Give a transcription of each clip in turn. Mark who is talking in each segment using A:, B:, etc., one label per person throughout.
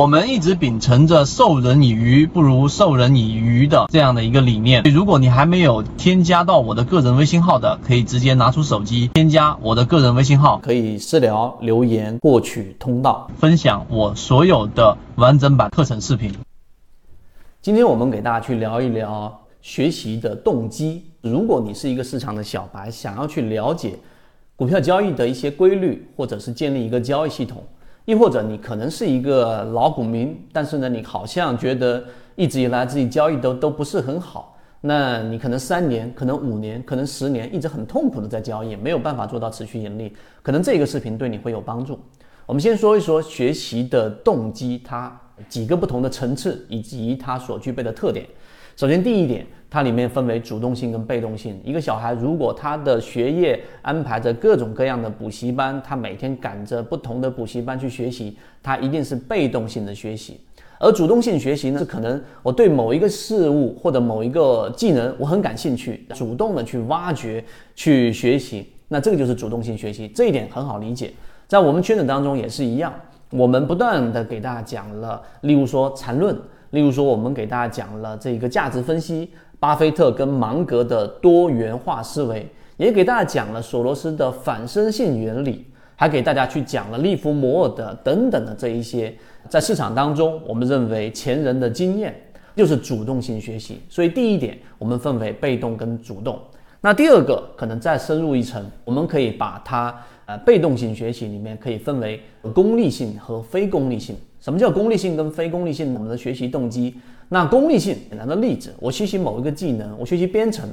A: 我们一直秉承着授人以鱼不如授人以渔的这样的一个理念。如果你还没有添加到我的个人微信号的，可以直接拿出手机添加我的个人微信号，
B: 可以私聊留言获取通道，
A: 分享我所有的完整版课程视频。
B: 今天我们给大家去聊一聊学习的动机。如果你是一个市场的小白，想要去了解股票交易的一些规律，或者是建立一个交易系统。亦或者你可能是一个老股民，但是呢，你好像觉得一直以来自己交易都都不是很好。那你可能三年，可能五年，可能十年，一直很痛苦的在交易，没有办法做到持续盈利。可能这个视频对你会有帮助。我们先说一说学习的动机，它几个不同的层次以及它所具备的特点。首先，第一点，它里面分为主动性跟被动性。一个小孩如果他的学业安排着各种各样的补习班，他每天赶着不同的补习班去学习，他一定是被动性的学习。而主动性学习呢，是可能我对某一个事物或者某一个技能我很感兴趣，主动的去挖掘、去学习，那这个就是主动性学习。这一点很好理解，在我们圈子当中也是一样，我们不断的给大家讲了，例如说缠论。例如说，我们给大家讲了这个价值分析，巴菲特跟芒格的多元化思维，也给大家讲了索罗斯的反身性原理，还给大家去讲了利弗摩尔的等等的这一些，在市场当中，我们认为前人的经验就是主动性学习。所以第一点，我们分为被动跟主动。那第二个可能再深入一层，我们可以把它呃被动性学习里面可以分为功利性和非功利性。什么叫功利性跟非功利性？我们的学习动机。那功利性，简单的例子，我学习某一个技能，我学习编程，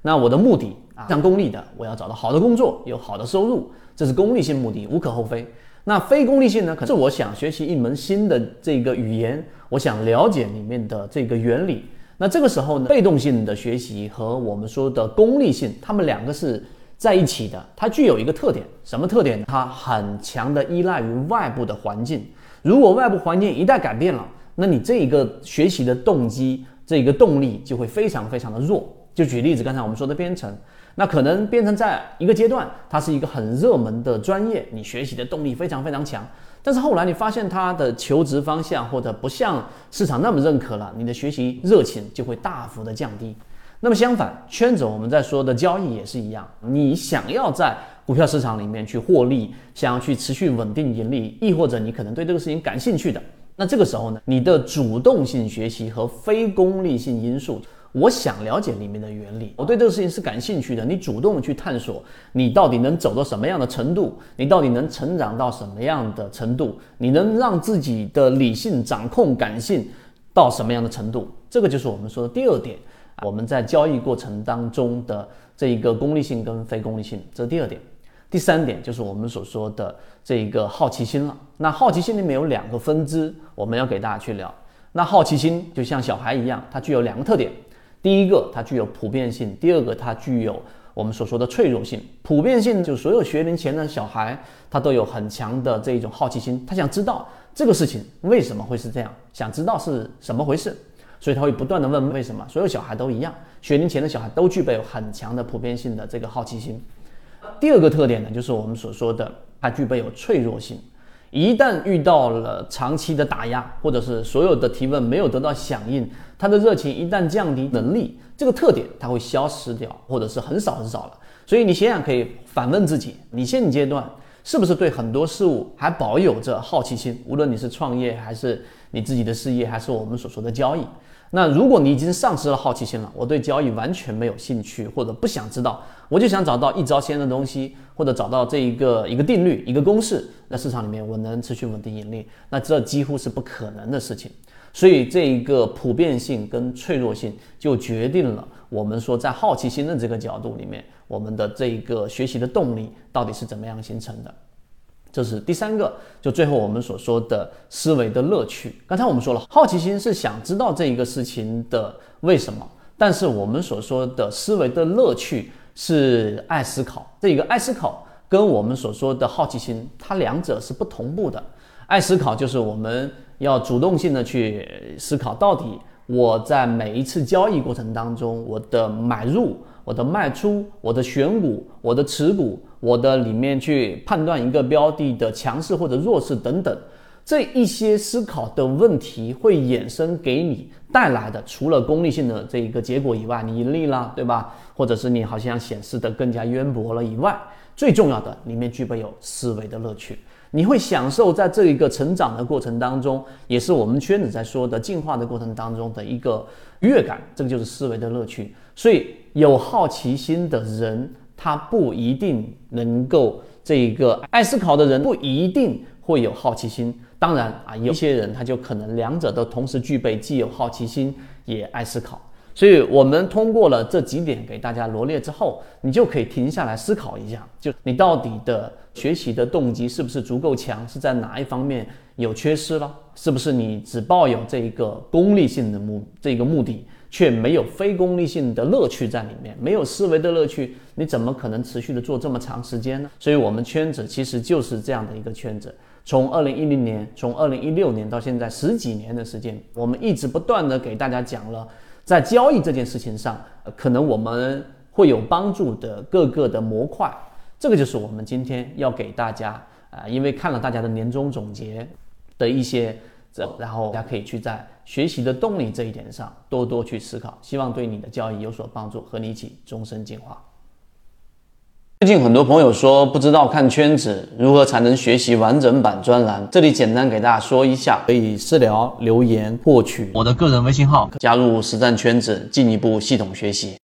B: 那我的目的啊，非常功利的，我要找到好的工作，有好的收入，这是功利性目的，无可厚非。那非功利性呢？可是我想学习一门新的这个语言，我想了解里面的这个原理。那这个时候呢，被动性的学习和我们说的功利性，它们两个是在一起的。它具有一个特点，什么特点？它很强的依赖于外部的环境。如果外部环境一旦改变了，那你这一个学习的动机，这一个动力就会非常非常的弱。就举例子，刚才我们说的编程，那可能编程在一个阶段，它是一个很热门的专业，你学习的动力非常非常强。但是后来你发现它的求职方向或者不像市场那么认可了，你的学习热情就会大幅的降低。那么相反，圈子我们在说的交易也是一样，你想要在股票市场里面去获利，想要去持续稳定盈利，亦或者你可能对这个事情感兴趣的，那这个时候呢，你的主动性学习和非功利性因素，我想了解里面的原理，我对这个事情是感兴趣的，你主动去探索，你到底能走到什么样的程度，你到底能成长到什么样的程度，你能让自己的理性掌控感性到什么样的程度，这个就是我们说的第二点，我们在交易过程当中的这一个功利性跟非功利性，这是第二点。第三点就是我们所说的这一个好奇心了。那好奇心里面有两个分支，我们要给大家去聊。那好奇心就像小孩一样，它具有两个特点：第一个，它具有普遍性；第二个，它具有我们所说的脆弱性。普遍性就是所有学龄前的小孩，他都有很强的这一种好奇心，他想知道这个事情为什么会是这样，想知道是什么回事，所以他会不断的问为什么。所有小孩都一样，学龄前的小孩都具备有很强的普遍性的这个好奇心。第二个特点呢，就是我们所说的，它具备有脆弱性。一旦遇到了长期的打压，或者是所有的提问没有得到响应，它的热情一旦降低，能力这个特点它会消失掉，或者是很少很少了。所以你想想，可以反问自己：你现阶段是不是对很多事物还保有着好奇心？无论你是创业，还是你自己的事业，还是我们所说的交易。那如果你已经丧失了好奇心了，我对交易完全没有兴趣，或者不想知道，我就想找到一招鲜的东西，或者找到这一个一个定律、一个公式，在市场里面我能持续稳定盈利，那这几乎是不可能的事情。所以这一个普遍性跟脆弱性就决定了我们说在好奇心的这个角度里面，我们的这一个学习的动力到底是怎么样形成的。这是第三个，就最后我们所说的思维的乐趣。刚才我们说了，好奇心是想知道这一个事情的为什么，但是我们所说的思维的乐趣是爱思考。这一个爱思考跟我们所说的好奇心，它两者是不同步的。爱思考就是我们要主动性的去思考，到底我在每一次交易过程当中，我的买入。我的卖出，我的选股，我的持股，我的里面去判断一个标的的强势或者弱势等等，这一些思考的问题会衍生给你带来的，除了功利性的这一个结果以外，你盈利了，对吧？或者是你好像显示的更加渊博了以外，最重要的里面具备有思维的乐趣。你会享受在这一个成长的过程当中，也是我们圈子在说的进化的过程当中的一个愉悦感，这个就是思维的乐趣。所以有好奇心的人，他不一定能够这一个爱思考的人不一定会有好奇心。当然啊，有一些人他就可能两者都同时具备，既有好奇心也爱思考。所以，我们通过了这几点给大家罗列之后，你就可以停下来思考一下，就你到底的学习的动机是不是足够强，是在哪一方面有缺失了？是不是你只抱有这一个功利性的目这个目的，却没有非功利性的乐趣在里面，没有思维的乐趣，你怎么可能持续的做这么长时间呢？所以，我们圈子其实就是这样的一个圈子。从二零一零年，从二零一六年到现在十几年的时间，我们一直不断的给大家讲了。在交易这件事情上，可能我们会有帮助的各个的模块，这个就是我们今天要给大家啊，因为看了大家的年终总结的一些，这然后大家可以去在学习的动力这一点上多多去思考，希望对你的交易有所帮助，和你一起终身进化。最近很多朋友说不知道看圈子如何才能学习完整版专栏，这里简单给大家说一下，可以私聊留言获取
A: 我的个人微信号，
B: 加入实战圈子，进一步系统学习。